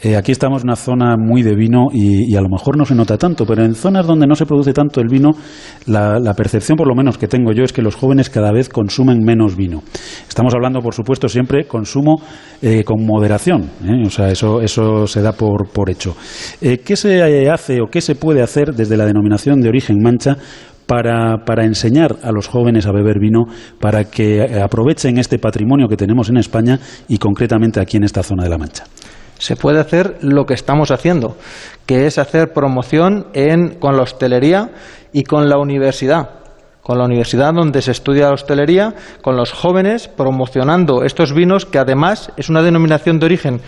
Eh, aquí estamos en una zona muy de vino y, a lo mejor no se nota tanto, pero en zonas donde no se produce tanto el vino, la, percepción, por lo menos que tengo yo, es que los jóvenes cada vez consumen menos vino. Estamos hablando, por supuesto, siempre consumo eh, con moderación, ¿eh? o sea, eso, eso se da por, por hecho. ¿Qué se hace o qué se puede hacer desde la denominación de origen mancha para, para, enseñar a los jóvenes a beber vino, para que aprovechen este patrimonio que tenemos en España y concretamente aquí en esta zona de la Mancha. Se puede hacer lo que estamos haciendo, que es hacer promoción con la hostelería y con la universidad. Con la universidad donde se estudia la hostelería, con los jóvenes, promocionando estos vinos, que además es una denominación de origen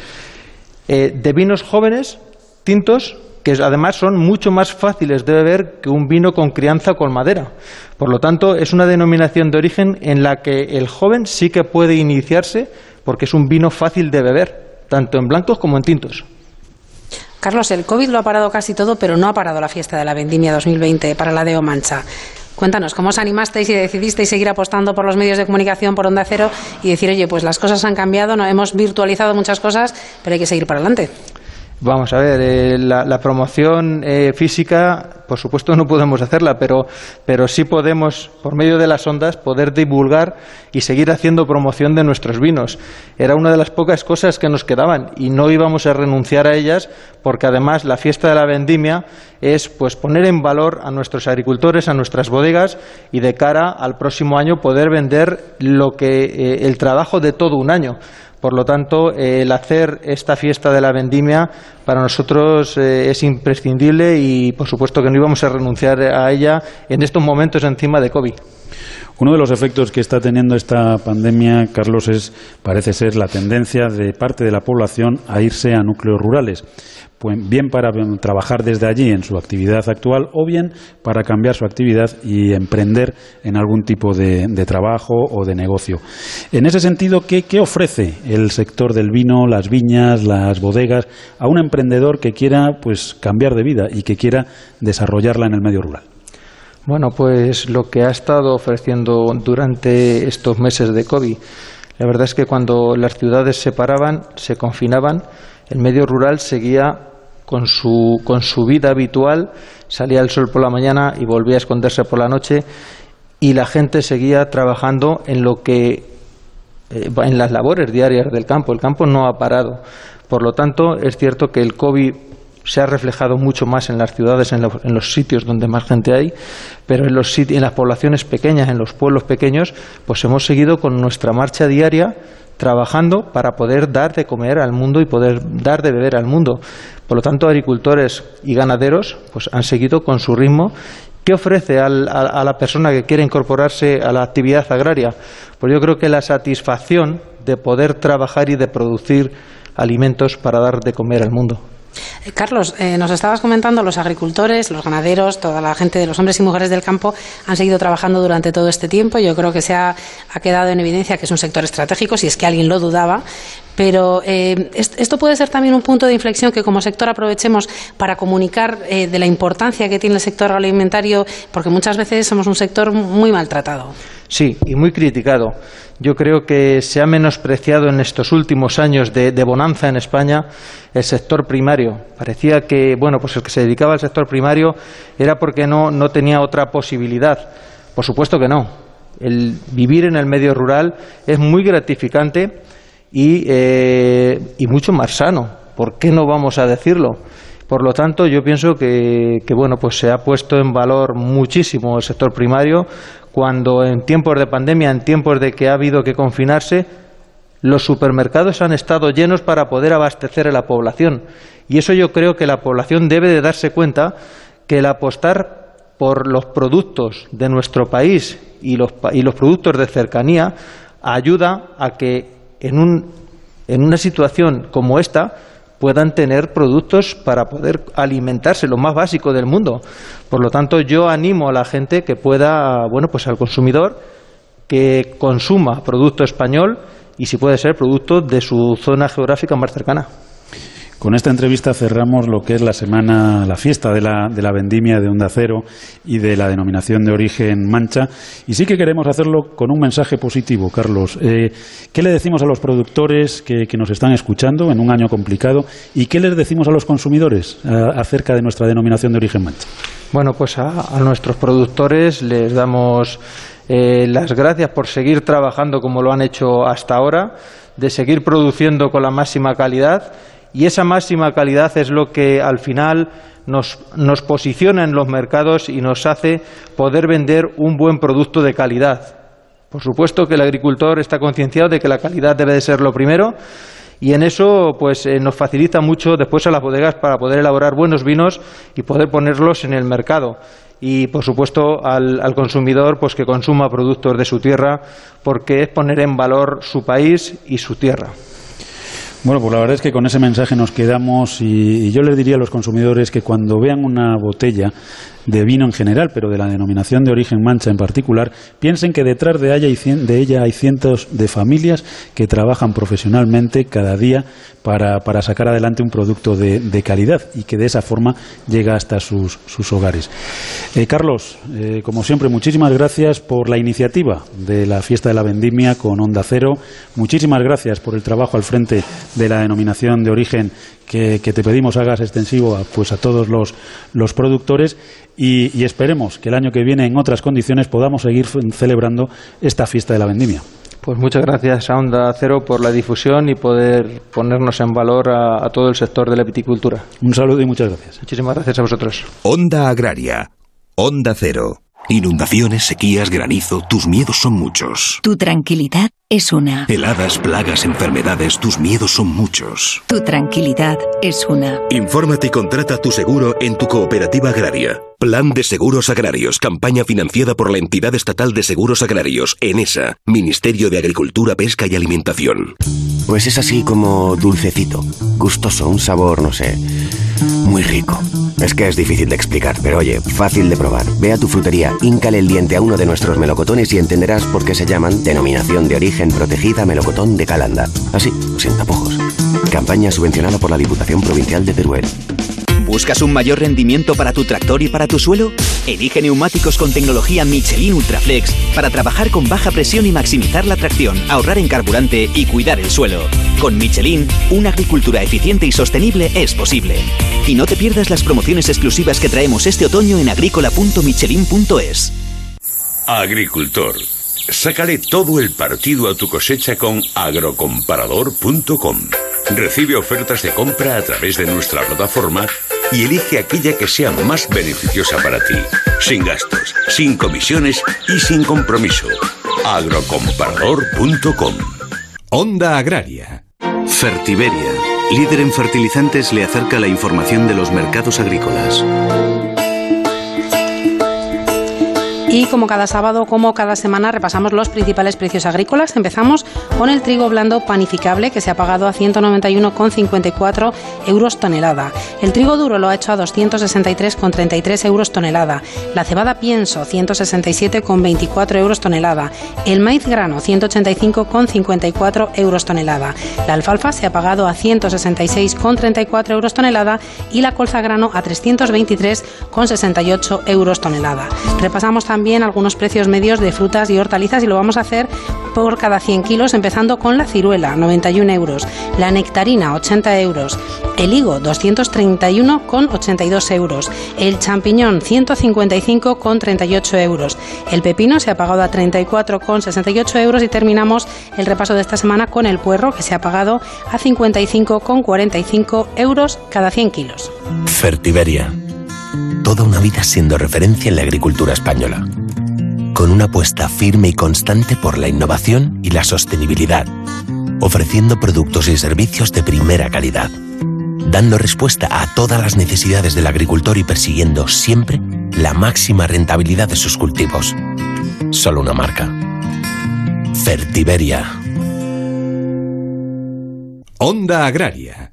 eh, de vinos jóvenes, tintos, que además son mucho más fáciles de beber que un vino con crianza con madera. Por lo tanto, es una denominación de origen en la que el joven sí que puede iniciarse porque es un vino fácil de beber, tanto en blancos como en tintos. Carlos, el COVID lo ha parado casi todo, pero no ha parado la fiesta de la Vendimia 2020 para la Deo Mancha. Cuéntanos, ¿cómo os animasteis y decidisteis seguir apostando por los medios de comunicación, por Onda Cero y decir, oye, pues las cosas han cambiado, no hemos virtualizado muchas cosas, pero hay que seguir para adelante? Vamos a ver, eh, la, promoción eh, física, por supuesto, no podemos hacerla, pero, pero sí podemos, por medio de las ondas, poder divulgar y seguir haciendo promoción de nuestros vinos. Era una de las pocas cosas que nos quedaban y no íbamos a renunciar a ellas, porque además la fiesta de la vendimia es pues poner en valor a nuestros agricultores, a nuestras bodegas y de cara al próximo año poder vender lo que eh, el trabajo de todo un año. Por lo tanto, el hacer esta fiesta de la vendimia para nosotros eh, es imprescindible y, por supuesto, que no íbamos a renunciar a ella en estos momentos encima de COVID. Uno de los efectos que está teniendo esta pandemia, Carlos, es parece ser la tendencia de parte de la población a irse a núcleos rurales bien para trabajar desde allí en su actividad actual o bien para cambiar su actividad y emprender en algún tipo de, trabajo o de negocio. En ese sentido, ¿qué, ofrece el sector del vino, las viñas, las bodegas a un emprendedor que quiera pues cambiar de vida y que quiera desarrollarla en el medio rural? Bueno, pues lo que ha estado ofreciendo durante estos meses de COVID. La verdad es que cuando las ciudades se paraban, se confinaban, el medio rural seguía con su, con su vida habitual, salía el sol por la mañana y volvía a esconderse por la noche y la gente seguía trabajando en lo que eh, en las labores diarias del campo. El campo no ha parado. Por lo tanto, es cierto que el COVID se ha reflejado mucho más en las ciudades, en, los sitios donde más gente hay, pero en, los en las poblaciones pequeñas, en los pueblos pequeños, pues hemos seguido con nuestra marcha diaria trabajando para poder dar de comer al mundo y poder dar de beber al mundo. Por lo tanto, agricultores y ganaderos pues, han seguido con su ritmo. ¿Qué ofrece a, la persona que quiere incorporarse a la actividad agraria? Pues yo creo que la satisfacción de poder trabajar y de producir alimentos para dar de comer al mundo. Eh, Carlos, eh, nos estabas comentando, los agricultores, los ganaderos, toda la gente de los hombres y mujeres del campo han seguido trabajando durante todo este tiempo. Yo creo que se ha, quedado en evidencia que es un sector estratégico, si es que alguien lo dudaba. Pero eh, esto puede ser también un punto de inflexión que como sector aprovechemos para comunicar de la importancia que tiene el sector agroalimentario, porque muchas veces somos un sector muy maltratado. Sí, y muy criticado. Yo creo que se ha menospreciado en estos últimos años de, bonanza en España el sector primario. Parecía que, bueno, pues el que se dedicaba al sector primario era porque no, no tenía otra posibilidad. Por supuesto que no. El vivir en el medio rural es muy gratificante y, eh, y mucho más sano. ¿Por qué no vamos a decirlo? Por lo tanto, yo pienso que, que, bueno, pues se ha puesto en valor muchísimo el sector primario cuando en tiempos de pandemia, en tiempos de que ha habido que confinarse, los supermercados han estado llenos para poder abastecer a la población. Y eso yo creo que la población debe de darse cuenta que el apostar por los productos de nuestro país y los, y los productos de cercanía ayuda a que en, un, en una situación como esta puedan tener productos para poder alimentarse, lo más básico del mundo. Por lo tanto, yo animo a la gente que pueda, bueno, pues al consumidor que consuma producto español y si puede ser producto de su zona geográfica más cercana. Con esta entrevista cerramos lo que es la semana, la fiesta de la, de la vendimia de Onda Cero y de la denominación de origen Mancha. Y sí que queremos hacerlo con un mensaje positivo, Carlos. Eh, ¿Qué le decimos a los productores que, nos están escuchando en un año complicado? ¿Y qué les decimos a los consumidores eh, acerca de nuestra denominación de origen Mancha? Bueno, pues a, nuestros productores les damos eh, las gracias por seguir trabajando como lo han hecho hasta ahora, de seguir produciendo con la máxima calidad y esa máxima calidad es lo que al final nos, posiciona en los mercados y nos hace poder vender un buen producto de calidad. Por supuesto que el agricultor está concienciado de que la calidad debe de ser lo primero y en eso pues eh, nos facilita mucho después a las bodegas para poder elaborar buenos vinos y poder ponerlos en el mercado y por supuesto al, al, consumidor pues que consuma productos de su tierra porque es poner en valor su país y su tierra. Bueno, pues la verdad es que con ese mensaje nos quedamos y, y, yo les diría a los consumidores que cuando vean una botella de vino en general, pero de la denominación de origen mancha en particular, piensen que detrás de ella, hay, de ella hay cientos de familias que trabajan profesionalmente cada día para, sacar adelante un producto de, calidad y que de esa forma llega hasta sus, sus hogares. Eh, Carlos, eh, como siempre, muchísimas gracias por la iniciativa de la fiesta de la vendimia con Onda Cero. Muchísimas gracias por el trabajo al frente de la denominación de origen que, que, te pedimos hagas extensivo a, pues a todos los, los productores y, y, esperemos que el año que viene en otras condiciones podamos seguir celebrando esta fiesta de la vendimia. Pues muchas gracias a Onda Cero por la difusión y poder ponernos en valor a, a todo el sector de la viticultura. Un saludo y muchas gracias. Muchísimas gracias a vosotros. Onda Agraria. Onda Cero. Inundaciones, sequías, granizo, tus miedos son muchos. Tu tranquilidad es una. Heladas, plagas, enfermedades, tus miedos son muchos. Tu tranquilidad es una. Infórmate y contrata tu seguro en tu cooperativa agraria. Plan de Seguros Agrarios, campaña financiada por la entidad estatal de seguros agrarios, ENESA, Ministerio de Agricultura, Pesca y Alimentación. Pues es así como dulcecito, gustoso, un sabor, no sé, muy rico. Es que es difícil de explicar, pero oye, fácil de probar. Ve a tu frutería, híncale el diente a uno de nuestros melocotones y entenderás por qué se llaman Denominación de Origen Protegida Melocotón de Calanda. Así, sin tapujos. Campaña subvencionada por la Diputación Provincial de Teruel. ¿Buscas un mayor rendimiento para tu tractor y para tu suelo? Elige neumáticos con tecnología Michelin Ultraflex para trabajar con baja presión y maximizar la tracción, ahorrar en carburante y cuidar el suelo. Con Michelin, una agricultura eficiente y sostenible es posible. Y no te pierdas las promociones exclusivas que traemos este otoño en agrícola.michelin.es. Agricultor, sácale todo el partido a tu cosecha con agrocomparador.com. Recibe ofertas de compra a través de nuestra plataforma y elige aquella que sea más beneficiosa para ti, sin gastos, sin comisiones y sin compromiso. agrocomparador.com Onda Agraria. Fertiberia, líder en fertilizantes, le acerca la información de los mercados agrícolas. Y como cada sábado, como cada semana, repasamos los principales precios agrícolas. Empezamos con el trigo blando panificable, que se ha pagado a 191,54 euros tonelada. El trigo duro lo ha hecho a 263,33 euros tonelada. La cebada pienso, 167,24 euros tonelada. El maíz grano, 185,54 euros tonelada. La alfalfa se ha pagado a 166,34 euros tonelada y la colza grano a 323,68 euros tonelada. Repasamos también también algunos precios medios de frutas y hortalizas y lo vamos a hacer por cada 100 kilos, empezando con la ciruela, 91 euros, la nectarina, 80 euros, el higo, 231,82 euros, el champiñón, 155,38 euros, el pepino se ha pagado a 34,68 euros y terminamos el repaso de esta semana con el puerro, que se ha pagado a 55,45 euros cada 100 kilos. Fertiberia toda una vida siendo referencia en la agricultura española, con una apuesta firme y constante por la innovación y la sostenibilidad, ofreciendo productos y servicios de primera calidad, dando respuesta a todas las necesidades del agricultor y persiguiendo siempre la máxima rentabilidad de sus cultivos. Solo una marca. Fertiberia. Onda Agraria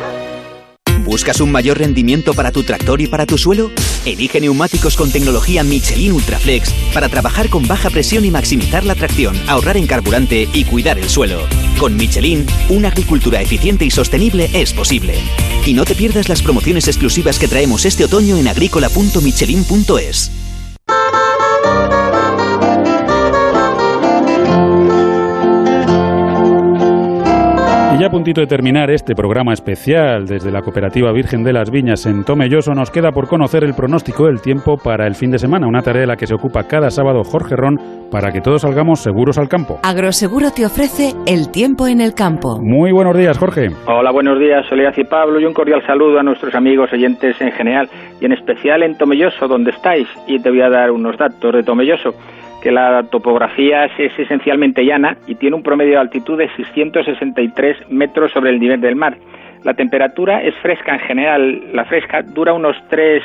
¿Buscas un mayor rendimiento para tu tractor y para tu suelo? Elige neumáticos con tecnología Michelin Ultraflex para trabajar con baja presión y maximizar la tracción, ahorrar en carburante y cuidar el suelo. Con Michelin, una agricultura eficiente y sostenible es posible. Y no te pierdas las promociones exclusivas que traemos este otoño en agrícola.michelin.es. a puntito de terminar este programa especial desde la Cooperativa Virgen de las Viñas en Tomelloso, nos queda por conocer el pronóstico del tiempo para el fin de semana, una tarea de la que se ocupa cada sábado Jorge Ron para que todos salgamos seguros al campo. Agroseguro te ofrece el tiempo en el campo. Muy buenos días, Jorge. Hola, buenos días, Soledad y Pablo, y un cordial saludo a nuestros amigos oyentes en general y en especial en Tomelloso, donde estáis, y te voy a dar unos datos de Tomelloso que la topografía es esencialmente llana y tiene un promedio de altitud de 663 metros sobre el nivel del mar. La temperatura es fresca en general, la fresca dura unos tres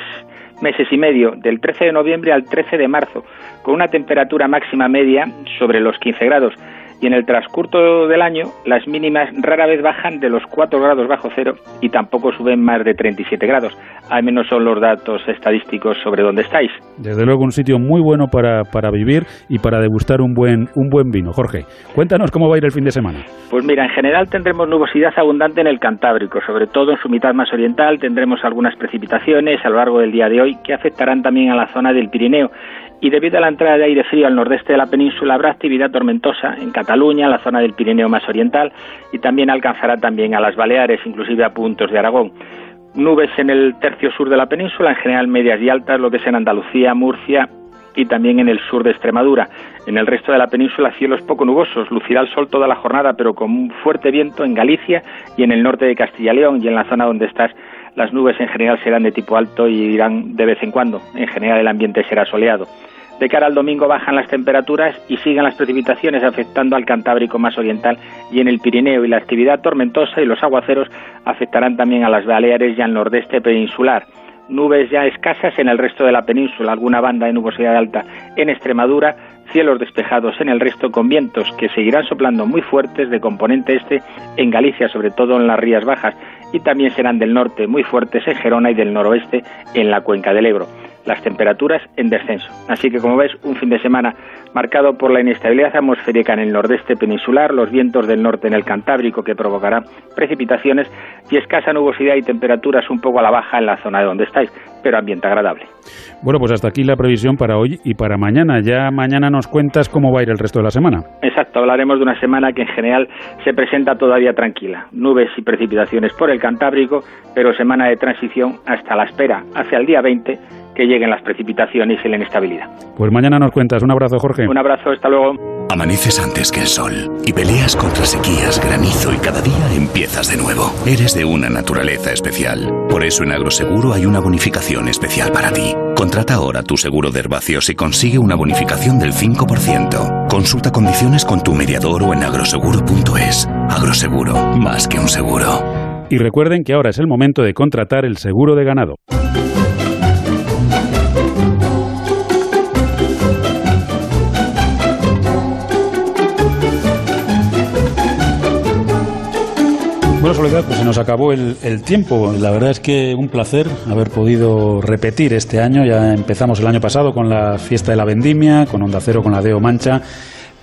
meses y medio, del 13 de noviembre al 13 de marzo, con una temperatura máxima media sobre los 15 grados y en el transcurso del año las mínimas rara vez bajan de los 4 grados bajo cero y tampoco suben más de 37 grados. Al menos son los datos estadísticos sobre dónde estáis. Desde luego un sitio muy bueno para, para vivir y para degustar un buen, un buen vino. Jorge, cuéntanos cómo va a ir el fin de semana. Pues mira, en general tendremos nubosidad abundante en el Cantábrico, sobre todo en su mitad más oriental tendremos algunas precipitaciones a lo largo del día de hoy que afectarán también a la zona del Pirineo y debido a la entrada de aire frío al nordeste de la península habrá actividad tormentosa en Cataluña, la zona del Pirineo más oriental y también alcanzará también a las Baleares, inclusive a puntos de Aragón. Nubes en el tercio sur de la península, en general medias y altas, lo que es en Andalucía, Murcia y también en el sur de Extremadura. En el resto de la península cielos poco nubosos, lucirá el sol toda la jornada, pero con un fuerte viento en Galicia y en el norte de Castilla y León y en la zona donde estás las nubes en general serán de tipo alto y irán de vez en cuando. En general el ambiente será soleado. De cara al domingo bajan las temperaturas y siguen las precipitaciones afectando al Cantábrico más oriental y en el Pirineo y la actividad tormentosa y los aguaceros afectarán también a las Baleares y al nordeste peninsular. Nubes ya escasas en el resto de la península, alguna banda de nubosidad alta en Extremadura, cielos despejados en el resto con vientos que seguirán soplando muy fuertes de componente este en Galicia, sobre todo en las rías bajas, y también serán del norte muy fuertes en Gerona y del noroeste en la cuenca del Ebro. Las temperaturas en descenso. Así que, como ves, un fin de semana marcado por la inestabilidad atmosférica en el nordeste peninsular, los vientos del norte en el Cantábrico que provocarán precipitaciones y escasa nubosidad y temperaturas un poco a la baja en la zona de donde estáis, pero ambiente agradable. Bueno, pues hasta aquí la previsión para hoy y para mañana. Ya mañana nos cuentas cómo va a ir el resto de la semana. Exacto, hablaremos de una semana que en general se presenta todavía tranquila. Nubes y precipitaciones por el Cantábrico, pero semana de transición hasta la espera, hacia el día 20, que lleguen las precipitaciones y la inestabilidad. Pues mañana nos cuentas. Un abrazo, Jorge. Un abrazo, hasta luego. Amaneces antes que el sol y peleas contra sequías, granizo y cada día empiezas de nuevo. Eres de una naturaleza especial. Por eso en Agroseguro hay una bonificación especial para ti. Contrata ahora tu seguro de herbacios y consigue una bonificación del 5%. Consulta condiciones con tu mediador o en agroseguro.es. Agroseguro, más que un seguro. Y recuerden que ahora es el momento de contratar el seguro de ganado. Bueno, Soledad, pues se nos acabó el, el, tiempo. La verdad es que un placer haber podido repetir este año. Ya empezamos el año pasado con la fiesta de la vendimia, con Onda Cero, con la Deo Mancha.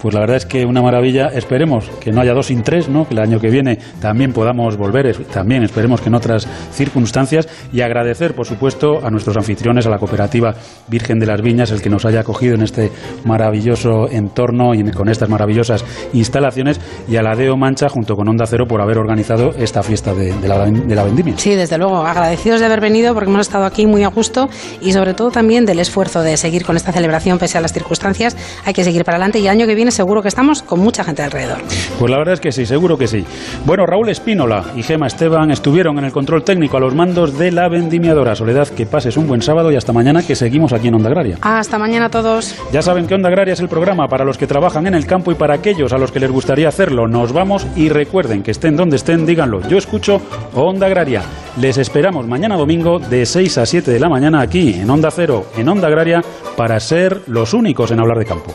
Pues la verdad es que una maravilla. Esperemos que no haya dos sin tres, ¿no? que el año que viene también podamos volver, también esperemos que en otras circunstancias. Y agradecer, por supuesto, a nuestros anfitriones, a la cooperativa Virgen de las Viñas, el que nos haya acogido en este maravilloso entorno y con estas maravillosas instalaciones, y a la Deo Mancha, junto con Onda Cero, por haber organizado esta fiesta de, la, la vendimia. Sí, desde luego. Agradecidos de haber venido porque hemos estado aquí muy a gusto y sobre todo también del esfuerzo de seguir con esta celebración pese a las circunstancias. Hay que seguir para adelante y el año que viene seguro que estamos con mucha gente alrededor. Pues la verdad es que sí, seguro que sí. Bueno, Raúl Espínola y Gema Esteban estuvieron en el control técnico a los mandos de la vendimiadora. Soledad, que pases un buen sábado y hasta mañana que seguimos aquí en Onda Agraria. Hasta mañana a todos. Ya saben que Onda Agraria es el programa para los que trabajan en el campo y para aquellos a los que les gustaría hacerlo. Nos vamos y recuerden que estén donde estén, díganlo. Yo escucho Onda Agraria. Les esperamos mañana domingo de 6 a 7 de la mañana aquí en Onda Cero, en Onda Agraria, para ser los únicos en hablar de campo.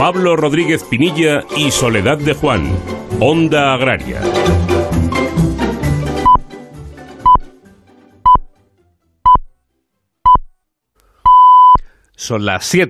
Pablo Rodríguez Pinilla y Soledad de Juan. Onda Agraria. Son las 7.